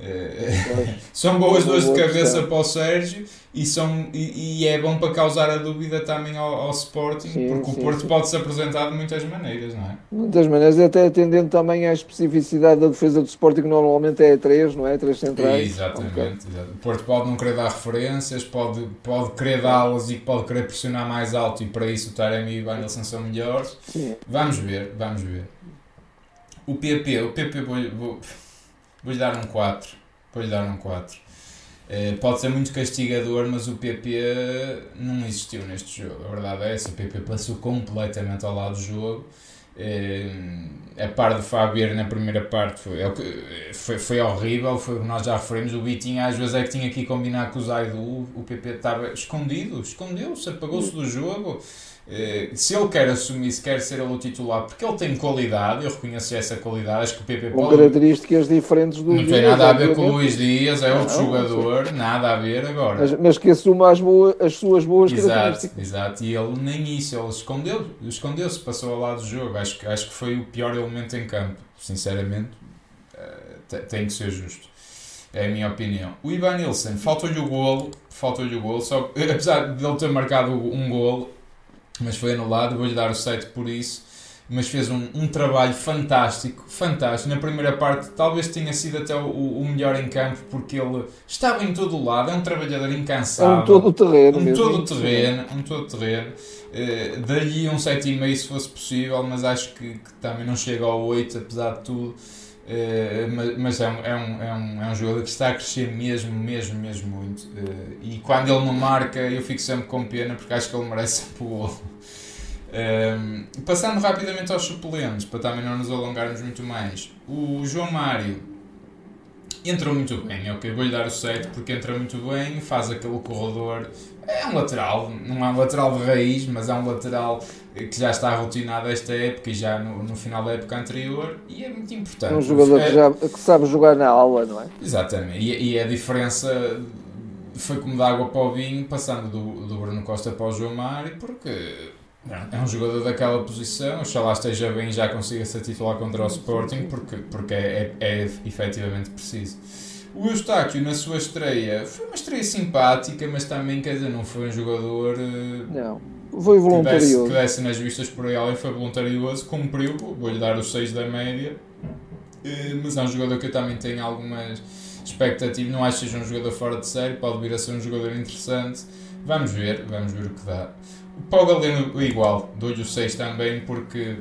A: É, são boas dores de cabeça para o Sérgio e, são, e, e, é bom para causar a dúvida também ao, ao Sporting, sim, porque sim, o Porto sim. pode se apresentar de muitas maneiras, não é?
B: Muitas maneiras, até atendendo também à especificidade da defesa do Sporting, que normalmente é três, não é? Três centrais.
A: Exatamente, okay. exatamente. O Porto pode não querer dar referências, pode, pode querer dá-las e pode querer pressionar mais alto, e para isso o Taremi e o Vanilson são melhores. Vamos ver, vamos ver. O PP, o PP vou, vou Vou-lhe dar um 4. Vou-lhe dar um 4. Uh, pode ser muito castigador, mas o PP não existiu neste jogo. A verdade é essa, o PP passou completamente ao lado do jogo. Uh, a par do Fabier na primeira parte foi, é foi, foi horrível, foi o que nós já referimos. O Bitinho às vezes é que tinha que combinar com o Zaidu, o PP estava escondido, escondeu-se, apagou-se do jogo. Eh, se ele quer assumir, se quer ser ele o titular, porque ele tem qualidade, eu reconheço essa qualidade, acho que o PP
B: pode... características diferentes do
A: Não tem nada a ver com o Luís Dias, é outro não, jogador, sim. nada a ver agora.
B: Mas, mas que assuma as, boas, as suas boas
A: exato,
B: características.
A: Exato, e ele nem isso, ele escondeu, escondeu-se, passou ao lado do jogo, acho, acho que foi o pior elemento em campo, sinceramente, uh, tem que ser justo. É a minha opinião. O Ivan Nilsson, faltou-lhe o golo, faltou-lhe o golo, só, apesar de ele ter marcado um golo, mas foi anulado. Vou-lhe dar o 7 por isso. Mas fez um, um trabalho fantástico, fantástico. Na primeira parte, talvez tenha sido até o, o melhor em campo, porque ele estava em todo o lado. É um trabalhador incansável.
B: É um todo o terreno.
A: Um todo o terreno. Um todo terreno. Uh, Daí um 7,5 se fosse possível, mas acho que, que, também não chega ao 8, apesar de tudo. Uh, mas, é, um, é, um, é, um, é um jogador que está a crescer mesmo, mesmo, mesmo muito. Uh, e quando ele não marca, eu fico sempre com pena porque acho que ele merece o gol. Uh, passando rapidamente aos suplentes, para também não nos alongarmos muito mais. O João Mário entrou muito bem, ok? Vou-lhe dar o 7 porque entra muito bem, faz aquele corredor. É um lateral, não é um lateral de raiz, mas é um lateral que já está rotinado esta época e já no, no final da época anterior e é muito importante. É
B: um jogador é, que, já, que sabe jogar na aula, não é?
A: Exatamente, e, e a diferença foi como da água para o vinho, passando do, do Bruno Costa para o João Mário, porque é um jogador daquela posição, oxalá esteja bem e já consiga ser titular contra o Sporting, porque, porque é, é, é efetivamente preciso. O Eustáquio, na sua estreia, foi uma estreia simpática, mas também, quer dizer, não foi um jogador. Eh,
B: não foi voluntarioso.
A: Que desse, nas vistas por aí além, foi voluntarioso, cumpriu, vou-lhe dar os 6 da média. Eh, mas é um jogador que eu também tenho algumas expectativas. Não acho que seja um jogador fora de série, pode vir a ser um jogador interessante. Vamos ver, vamos ver o que dá. O Pau Galeno, igual, dou-lhe o 6 também, porque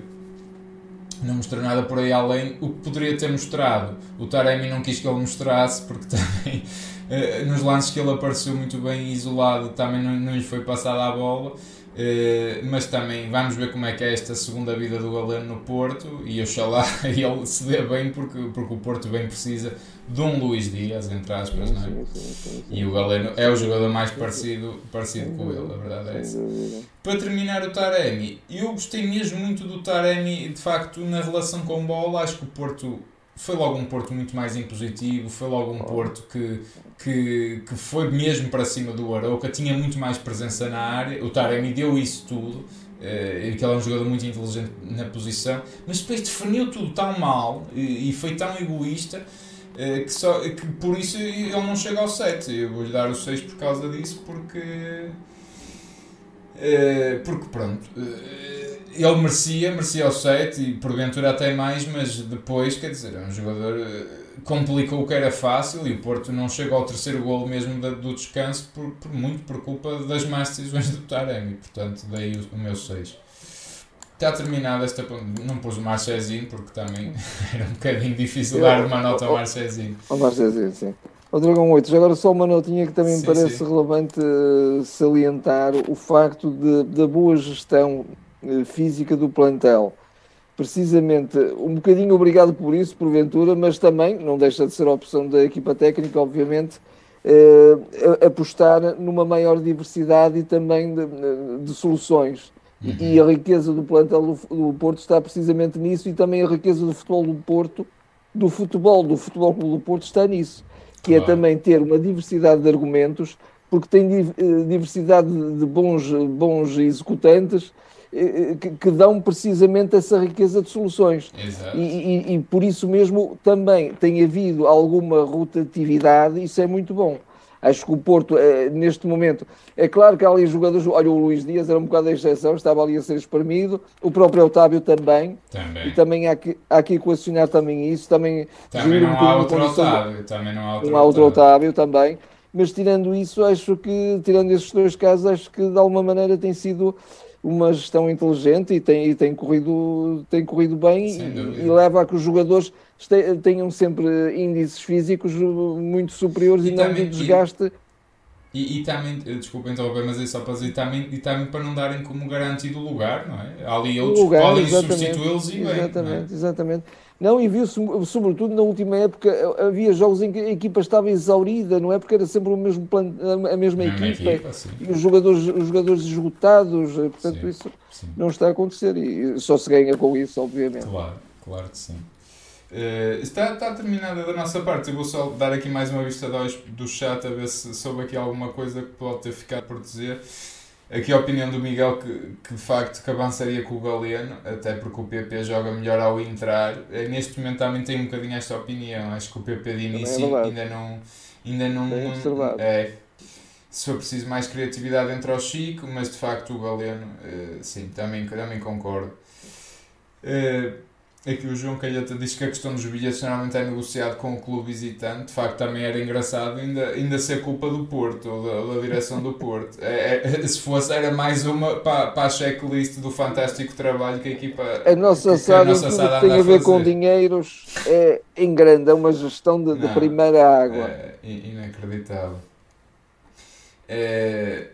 A: não mostrou nada por aí além. O que poderia ter mostrado, o Taremi não quis que ele mostrasse, porque também eh, nos lances que ele apareceu muito bem isolado, também não, não lhe foi passada a bola. Uh, mas também vamos ver como é que é esta segunda vida do Galeno no Porto e oxalá ele se dê bem porque, porque o Porto bem precisa de um Luís Dias, entre aspas, não é? Sim, sim, sim, e o Galeno é o jogador mais parecido, parecido com ele, a verdade é essa. Para terminar o Taremi, eu gostei mesmo muito do Taremi, de facto, na relação com bola, acho que o Porto foi logo um Porto muito mais impositivo, foi logo um Porto que, que, que foi mesmo para cima do Arauca, tinha muito mais presença na área, o Taremi deu isso tudo, uh, que ele é um jogador muito inteligente na posição, mas depois definiu tudo tão mal e, e foi tão egoísta uh, que, só, que por isso ele não chega ao 7. Eu vou-lhe dar o 6 por causa disso, porque. Uh, porque pronto ele merecia, merecia o 7 e porventura até mais, mas depois, quer dizer, é um jogador eh, complicou o que era fácil e o Porto não chegou ao terceiro gol mesmo do descanso por, por, muito por culpa das más decisões do Taremi, portanto daí o, o meu 6. Está terminada esta. Não pus o Marchezinho porque também era um bocadinho difícil Eu, dar uma nota ao Marchezinho.
B: Ao Marchezinho, sim. O Dragão 8, já agora só uma notinha que também me parece sim. relevante uh, salientar o facto de, da boa gestão eh, física do plantel. Precisamente, um bocadinho obrigado por isso, porventura, mas também, não deixa de ser a opção da equipa técnica, obviamente, eh, apostar numa maior diversidade e também de, de soluções. Uhum. E a riqueza do plantel do, do, Porto está precisamente nisso e também a riqueza do futebol do Porto, do futebol do Futebol do Porto está nisso, que é também ter uma diversidade de argumentos, porque tem eh, diversidade de bons, bons executantes eh, eh, que, que, dão precisamente essa riqueza de soluções. E, e, e, por isso mesmo também tem havido alguma rotatividade, isso é muito bom. Acho que o Porto, é, neste momento, é claro que há ali jogadores. Olha, o Luís Dias era um bocado a exceção, estava ali a ser espremido. O próprio Otávio também.
A: também.
B: E também há que, há que equacionar também isso. Também,
A: também não há outro Otávio. Também não há outro,
B: não há outro Otávio. Otávio também. Mas tirando isso, acho que, tirando esses dois casos, acho que de alguma maneira tem sido uma gestão inteligente e tem, e tem, corrido, tem corrido bem e, e, leva a que os jogadores tenham sempre índices físicos muito superiores e, e não também, de desgaste.
A: E, e, também, desculpa interromper, mas é só para dizer, e também, e também para não darem como garantido o lugar, não é? Há ali outros lugar, que podem substituí-los e bem.
B: Exatamente, é? exatamente. Não, e viu-se, sobretudo na última época, havia jogos em que a equipa estava exaurida, não é? Porque era sempre o mesmo plano, a mesma equipa, equipa e os jogadores, os jogadores esgotados, eh, portanto, sim, isso sim. não está a acontecer e só se ganha com isso, obviamente.
A: Claro, claro que sim. Uh, está, está terminada da nossa parte. Eu vou só dar aqui mais uma vista dois do chat a ver se soube aqui alguma coisa que pode ter ficado por dizer. Aqui a opinião do Miguel que, que de facto que avançaria com o Galeno, até porque o PP joga melhor ao entrar. Eh, neste momento também tenho um bocadinho esta opinião. Acho que o PP de início é ainda não. Ainda não, é, se for preciso mais criatividade entre o Chico, mas de facto o Galeno, uh, sim, também, também concordo. Aqui o João Calheta diz que a questão dos bilhetes normalmente é negociado com o clube visitante. De facto, também era engraçado ainda, ainda ser culpa do Porto, ou da, da direção do Porto. É, é, se fosse, era mais uma para, para a checklist do fantástico trabalho que a equipa.
B: A nossa SAD, a tem a, ver com dinheiros, é em grande, é uma gestão de, de primeira água.
A: É inacreditável. É,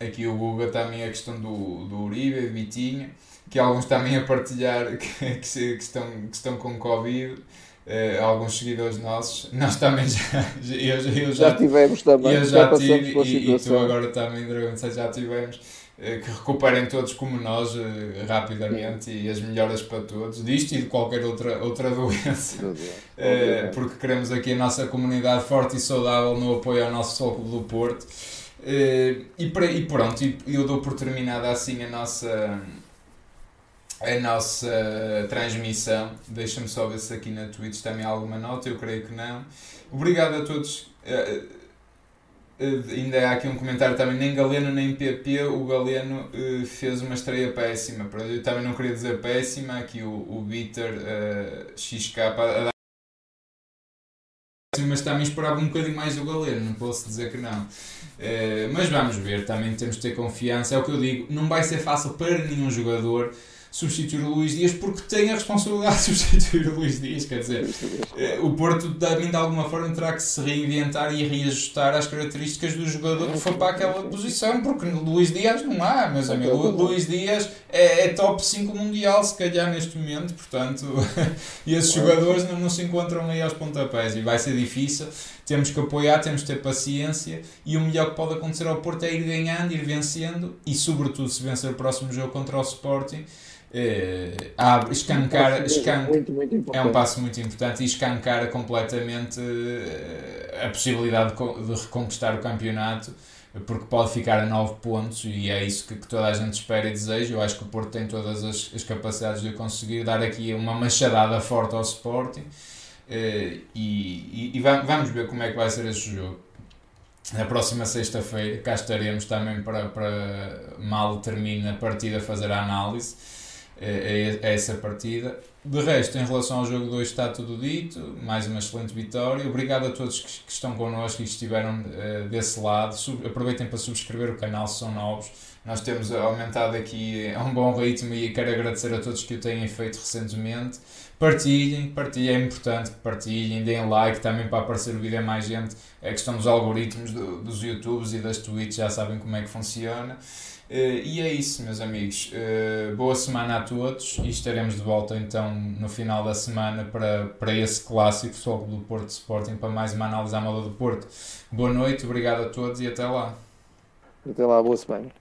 A: aqui o Guga também a questão do, do Uribe, Vitinho que alguns também a partilhar que, que, que estão, que estão com Covid. Uh, alguns seguidores nossos, nós também já, eu, eu já,
B: já tivemos também,
A: eu já, já tive e, e, tu agora também, Dragão já tivemos, uh, que recuperem todos como nós uh, rapidamente Sim. e as melhoras para todos, disto e de qualquer outra, outra doença, porque queremos aqui a nossa comunidade forte e saudável no apoio ao nosso Sol do Porto. e, para, e pronto, e eu dou por terminada assim a nossa a nossa transmissão. Deixa-me só ver se aqui na Twitch também há alguma nota, eu creio que não. Obrigado a todos. Uh, uh, ainda há aqui um comentário também, nem Galeno nem PP, o Galeno uh, fez uma estreia péssima. Eu também não queria dizer péssima, aqui o, o Bitter XK a dar mas também esperava um bocadinho mais do Galeno, não posso dizer que não. mas vamos ver, também temos de ter confiança. É o que eu digo, não vai ser fácil para nenhum jogador substituir o Luís Dias porque tem a responsabilidade de substituir o Luís Dias. Quer dizer, eh, o Porto também de alguma forma terá que se reinventar e reajustar às características do jogador que foi para aquela posição, porque Luís Dias não há, meus amigos. Luís Dias é, é top 5 mundial, se calhar neste momento, portanto, e esses jogadores não, não se encontram aí aos pontapés e vai ser difícil. Temos que apoiar, temos que ter paciência e o melhor que pode acontecer ao Porto é ir ganhando, ir vencendo e, sobretudo, se vencer o próximo jogo contra o Sporting abre, escancar, escan... muito, muito é um passo muito importante e escancara completamente uh, a possibilidade de, de, reconquistar o campeonato porque pode ficar a 9 pontos e é isso que, que, toda a gente espera e deseja. Eu acho que o Porto tem todas as, as capacidades de conseguir dar aqui uma machadada forte ao Sporting uh, e, e, e, vamos ver como é que vai ser este jogo. Na próxima sexta-feira cá estaremos também para, para mal termine a partida fazer a análise é, é, essa partida. De resto, em relação ao jogo 2, está tudo dito. Mais uma excelente vitória. Obrigado a todos que, que estão connosco e que estiveram uh, desse lado. Sub, aproveitem para subscrever o canal se são novos. Nós temos aumentado aqui a um bom ritmo e quero agradecer a todos que o têm feito recentemente. Partilhem, partilhem, é importante que partilhem, deem like também para aparecer o vídeo a mais gente. É questão dos algoritmos do, dos YouTubes e das Twitch, já sabem como é que funciona. Uh, e é isso, meus amigos. Uh, boa semana a todos e estaremos de volta então no final da semana para, para esse clássico Futebol do Porto Sporting para mais uma análise à moda do Porto. Boa noite, obrigado a todos e até lá.
B: Até lá, boa semana.